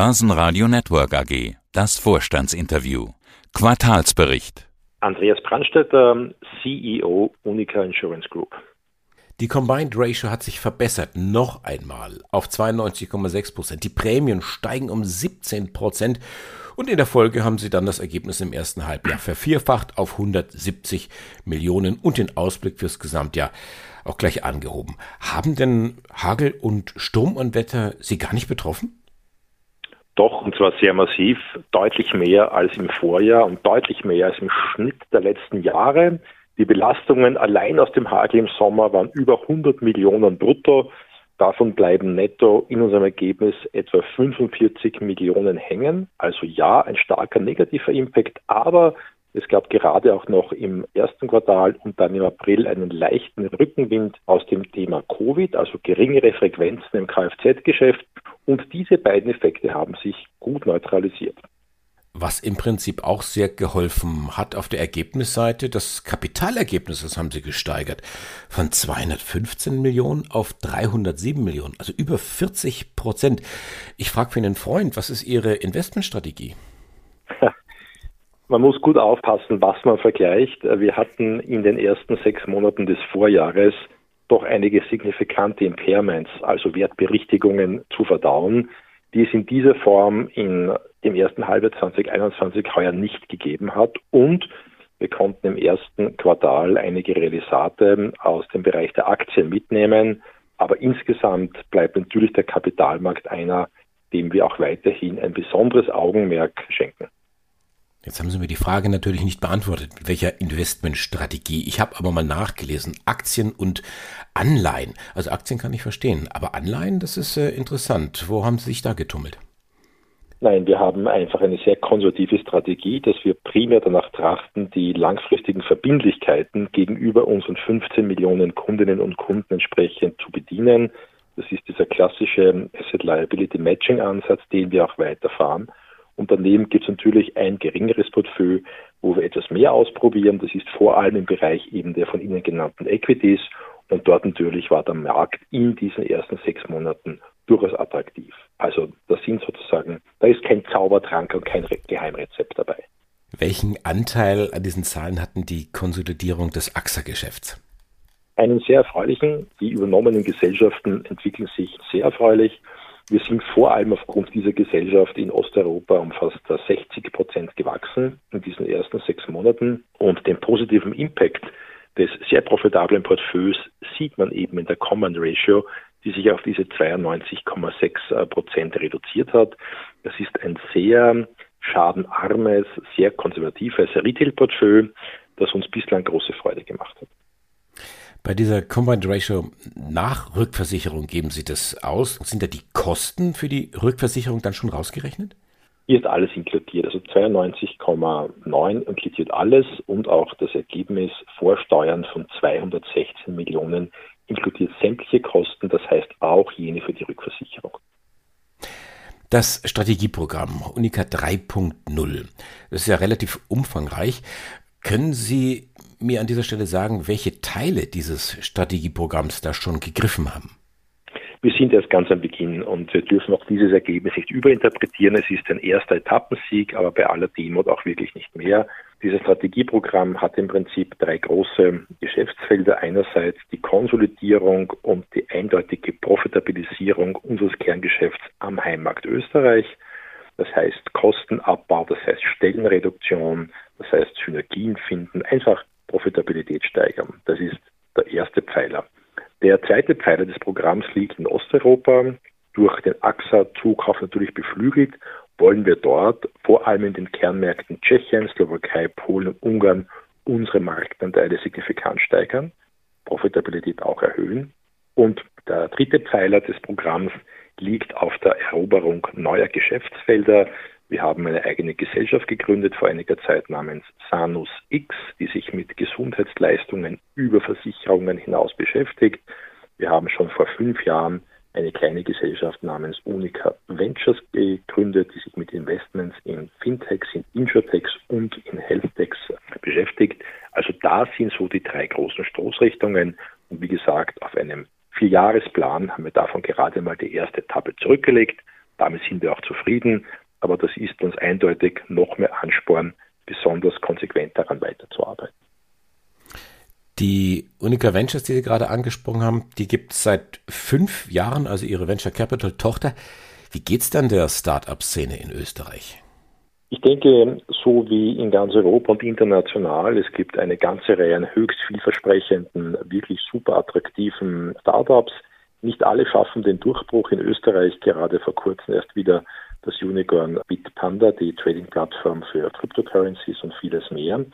Börsenradio Network AG. Das Vorstandsinterview. Quartalsbericht. Andreas Brandstetter, CEO Unica Insurance Group. Die Combined Ratio hat sich verbessert, noch einmal auf 92,6 Prozent. Die Prämien steigen um 17 Prozent und in der Folge haben sie dann das Ergebnis im ersten Halbjahr vervierfacht auf 170 Millionen und den Ausblick fürs Gesamtjahr auch gleich angehoben. Haben denn Hagel und Sturmunwetter Sie gar nicht betroffen? Doch, und zwar sehr massiv, deutlich mehr als im Vorjahr und deutlich mehr als im Schnitt der letzten Jahre. Die Belastungen allein aus dem Hagel im Sommer waren über 100 Millionen brutto. Davon bleiben netto in unserem Ergebnis etwa 45 Millionen hängen. Also ja, ein starker negativer Impact, aber es gab gerade auch noch im ersten Quartal und dann im April einen leichten Rückenwind aus dem Thema Covid, also geringere Frequenzen im Kfz-Geschäft. Und diese beiden Effekte haben sich gut neutralisiert. Was im Prinzip auch sehr geholfen hat auf der Ergebnisseite, das Kapitalergebnis, das haben sie gesteigert, von 215 Millionen auf 307 Millionen, also über 40 Prozent. Ich frage für einen Freund, was ist Ihre Investmentstrategie? Man muss gut aufpassen, was man vergleicht. Wir hatten in den ersten sechs Monaten des Vorjahres doch einige signifikante Impairments, also Wertberichtigungen zu verdauen, die es in dieser Form in dem ersten Halbjahr 2021 heuer nicht gegeben hat. Und wir konnten im ersten Quartal einige Realisate aus dem Bereich der Aktien mitnehmen. Aber insgesamt bleibt natürlich der Kapitalmarkt einer, dem wir auch weiterhin ein besonderes Augenmerk schenken. Jetzt haben Sie mir die Frage natürlich nicht beantwortet, mit welcher Investmentstrategie. Ich habe aber mal nachgelesen, Aktien und Anleihen. Also Aktien kann ich verstehen, aber Anleihen, das ist äh, interessant. Wo haben Sie sich da getummelt? Nein, wir haben einfach eine sehr konservative Strategie, dass wir primär danach trachten, die langfristigen Verbindlichkeiten gegenüber unseren 15 Millionen Kundinnen und Kunden entsprechend zu bedienen. Das ist dieser klassische Asset Liability Matching Ansatz, den wir auch weiterfahren. Und daneben gibt es natürlich ein geringeres Portfolio, wo wir etwas mehr ausprobieren. Das ist vor allem im Bereich eben der von Ihnen genannten Equities. Und dort natürlich war der Markt in diesen ersten sechs Monaten durchaus attraktiv. Also das sind sozusagen, da ist kein Zaubertrank und kein Geheimrezept dabei. Welchen Anteil an diesen Zahlen hatten die Konsolidierung des AXA-Geschäfts? Einen sehr erfreulichen. Die übernommenen Gesellschaften entwickeln sich sehr erfreulich. Wir sind vor allem aufgrund dieser Gesellschaft in Osteuropa um fast 60 Prozent gewachsen in diesen ersten sechs Monaten und den positiven Impact des sehr profitablen Portfolios sieht man eben in der Common Ratio, die sich auf diese 92,6 Prozent reduziert hat. Das ist ein sehr schadenarmes, sehr konservatives Retail-Portfolio, das uns bislang große Freude gemacht hat. Bei dieser Combined Ratio nach Rückversicherung geben Sie das aus. Sind da die Kosten für die Rückversicherung dann schon rausgerechnet? Hier ist alles inkludiert. Also 92,9 inkludiert alles und auch das Ergebnis vor Steuern von 216 Millionen inkludiert sämtliche Kosten, das heißt auch jene für die Rückversicherung. Das Strategieprogramm Unica 3.0, das ist ja relativ umfangreich. Können Sie mir an dieser Stelle sagen, welche Teile dieses Strategieprogramms da schon gegriffen haben? Wir sind erst ganz am Beginn und wir dürfen auch dieses Ergebnis nicht überinterpretieren. Es ist ein erster Etappensieg, aber bei aller Demut auch wirklich nicht mehr. Dieses Strategieprogramm hat im Prinzip drei große Geschäftsfelder. Einerseits die Konsolidierung und die eindeutige Profitabilisierung unseres Kerngeschäfts am Heimmarkt Österreich. Das heißt Kostenabbau, das heißt Stellenreduktion, das heißt Synergien finden, einfach Profitabilität steigern. Das ist der erste Pfeiler. Der zweite Pfeiler des Programms liegt in Osteuropa. Durch den AXA-Zukauf natürlich beflügelt, wollen wir dort vor allem in den Kernmärkten Tschechien, Slowakei, Polen und Ungarn unsere Marktanteile signifikant steigern, Profitabilität auch erhöhen. Und der dritte Pfeiler des Programms liegt auf der Eroberung neuer Geschäftsfelder. Wir haben eine eigene Gesellschaft gegründet vor einiger Zeit namens Sanus X, die sich mit Gesundheitsleistungen über Versicherungen hinaus beschäftigt. Wir haben schon vor fünf Jahren eine kleine Gesellschaft namens Unica Ventures gegründet, die sich mit Investments in Fintechs, in Insurtechs und in Healthtechs beschäftigt. Also da sind so die drei großen Stoßrichtungen. Und wie gesagt, auf einem Vierjahresplan haben wir davon gerade mal die erste Etappe zurückgelegt. Damit sind wir auch zufrieden, aber das ist uns eindeutig noch mehr Ansporn, besonders konsequent daran weiterzuarbeiten. Die Unica Ventures, die Sie gerade angesprochen haben, die gibt es seit fünf Jahren, also Ihre Venture Capital Tochter. Wie geht es dann der Start-up-Szene in Österreich? Ich denke, so wie in ganz Europa und international, es gibt eine ganze Reihe an höchst vielversprechenden, wirklich super attraktiven Startups. Nicht alle schaffen den Durchbruch in Österreich, gerade vor kurzem erst wieder das Unicorn Bitpanda, die Trading-Plattform für Cryptocurrencies und vieles mehr.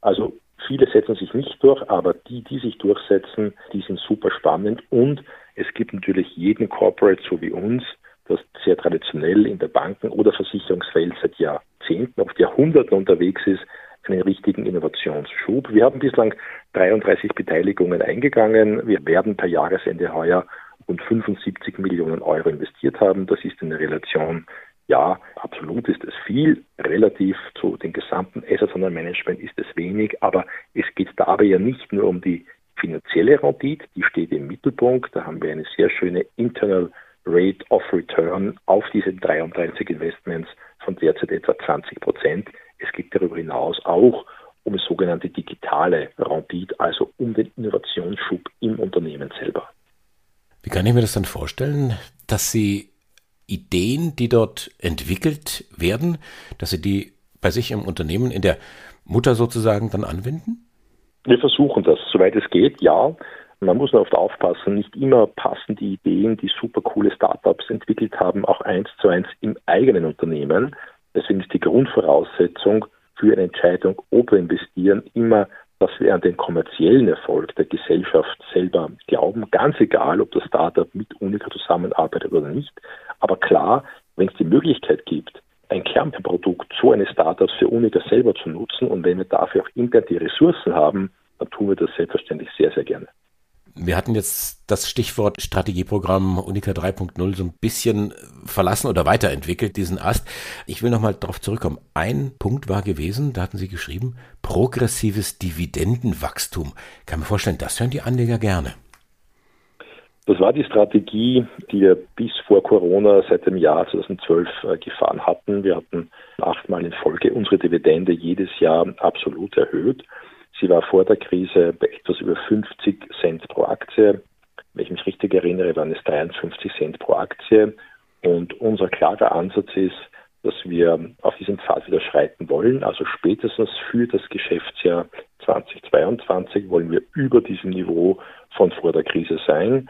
Also viele setzen sich nicht durch, aber die, die sich durchsetzen, die sind super spannend und es gibt natürlich jeden Corporate, so wie uns, das sehr traditionell in der Banken- oder Versicherungswelt seit Jahrzehnten, oft Jahrhunderten unterwegs ist, einen richtigen Innovationsschub. Wir haben bislang 33 Beteiligungen eingegangen. Wir werden per Jahresende heuer rund 75 Millionen Euro investiert haben. Das ist in Relation ja, absolut ist es viel. Relativ zu den gesamten Assets Under Management ist es wenig. Aber es geht dabei ja nicht nur um die finanzielle Rendite, die steht im Mittelpunkt. Da haben wir eine sehr schöne Internal Rate of Return auf diese 33 Investments von derzeit etwa 20 Prozent. Es geht darüber hinaus auch um sogenannte digitale Rendite, also um den Innovationsschub im Unternehmen selber. Wie kann ich mir das dann vorstellen, dass Sie Ideen, die dort entwickelt werden, dass Sie die bei sich im Unternehmen in der Mutter sozusagen dann anwenden? Wir versuchen das, soweit es geht, ja. Man muss nur oft aufpassen, nicht immer passen die Ideen, die super coole Startups entwickelt haben, auch eins zu eins im eigenen Unternehmen. Deswegen ist die Grundvoraussetzung für eine Entscheidung, ob wir investieren, immer, dass wir an den kommerziellen Erfolg der Gesellschaft selber glauben, ganz egal, ob das Startup mit Unica zusammenarbeitet oder nicht. Aber klar, wenn es die Möglichkeit gibt, ein Kernprodukt so eines Startups für Unica selber zu nutzen und wenn wir dafür auch intern die Ressourcen haben, dann tun wir das selbstverständlich sehr, sehr gerne. Wir hatten jetzt das Stichwort Strategieprogramm Unica 3.0 so ein bisschen verlassen oder weiterentwickelt, diesen Ast. Ich will nochmal darauf zurückkommen. Ein Punkt war gewesen, da hatten Sie geschrieben, progressives Dividendenwachstum. Ich kann mir vorstellen, das hören die Anleger gerne. Das war die Strategie, die wir bis vor Corona seit dem Jahr 2012 äh, gefahren hatten. Wir hatten achtmal in Folge unsere Dividende jedes Jahr absolut erhöht. Sie war vor der Krise bei etwas über 50 Cent pro Aktie. Wenn ich mich richtig erinnere, waren es 53 Cent pro Aktie. Und unser klarer Ansatz ist, dass wir auf diesem Pfad wieder schreiten wollen. Also spätestens für das Geschäftsjahr 2022 wollen wir über diesem Niveau von vor der Krise sein.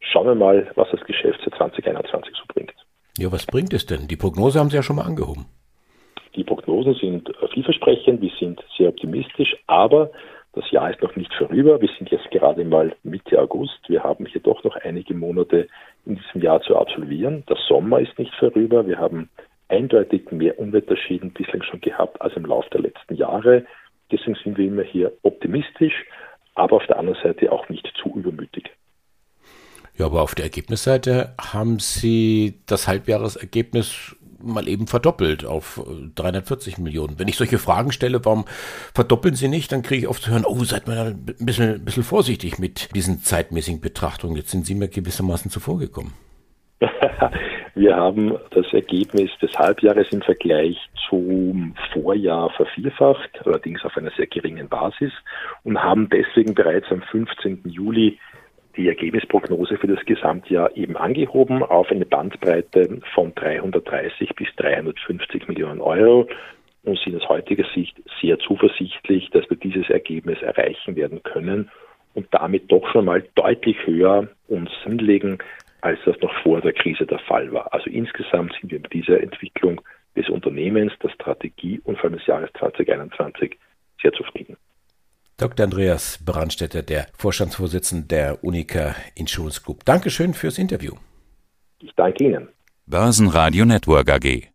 Schauen wir mal, was das Geschäftsjahr 2021 so bringt. Ja, was bringt es denn? Die Prognose haben Sie ja schon mal angehoben. Die Prognosen sind vielversprechend, wir sind sehr optimistisch, aber das Jahr ist noch nicht vorüber. Wir sind jetzt gerade mal Mitte August. Wir haben hier doch noch einige Monate in diesem Jahr zu absolvieren. Der Sommer ist nicht vorüber. Wir haben eindeutig mehr Unwetterschäden bislang schon gehabt als im Laufe der letzten Jahre. Deswegen sind wir immer hier optimistisch, aber auf der anderen Seite auch nicht zu übermütig. Ja, aber auf der Ergebnisseite haben Sie das Halbjahresergebnis mal eben verdoppelt auf 340 Millionen. Wenn ich solche Fragen stelle, warum verdoppeln Sie nicht, dann kriege ich oft zu hören, oh, seid mal ein bisschen, ein bisschen vorsichtig mit diesen zeitmäßigen Betrachtungen. Jetzt sind Sie mir gewissermaßen zuvorgekommen. Wir haben das Ergebnis des Halbjahres im Vergleich zum Vorjahr vervierfacht, allerdings auf einer sehr geringen Basis und haben deswegen bereits am 15. Juli die Ergebnisprognose für das Gesamtjahr eben angehoben auf eine Bandbreite von 330 bis 350 Millionen Euro und sind aus heutiger Sicht sehr zuversichtlich, dass wir dieses Ergebnis erreichen werden können und damit doch schon mal deutlich höher uns hinlegen, als das noch vor der Krise der Fall war. Also insgesamt sind wir mit dieser Entwicklung des Unternehmens, der Strategie und vor allem des Jahres 2021 sehr zufrieden. Dr. Andreas Brandstätter, der Vorstandsvorsitzende der Unica Insurance Group. Dankeschön fürs Interview. Ich danke Ihnen. Börsenradio Network AG.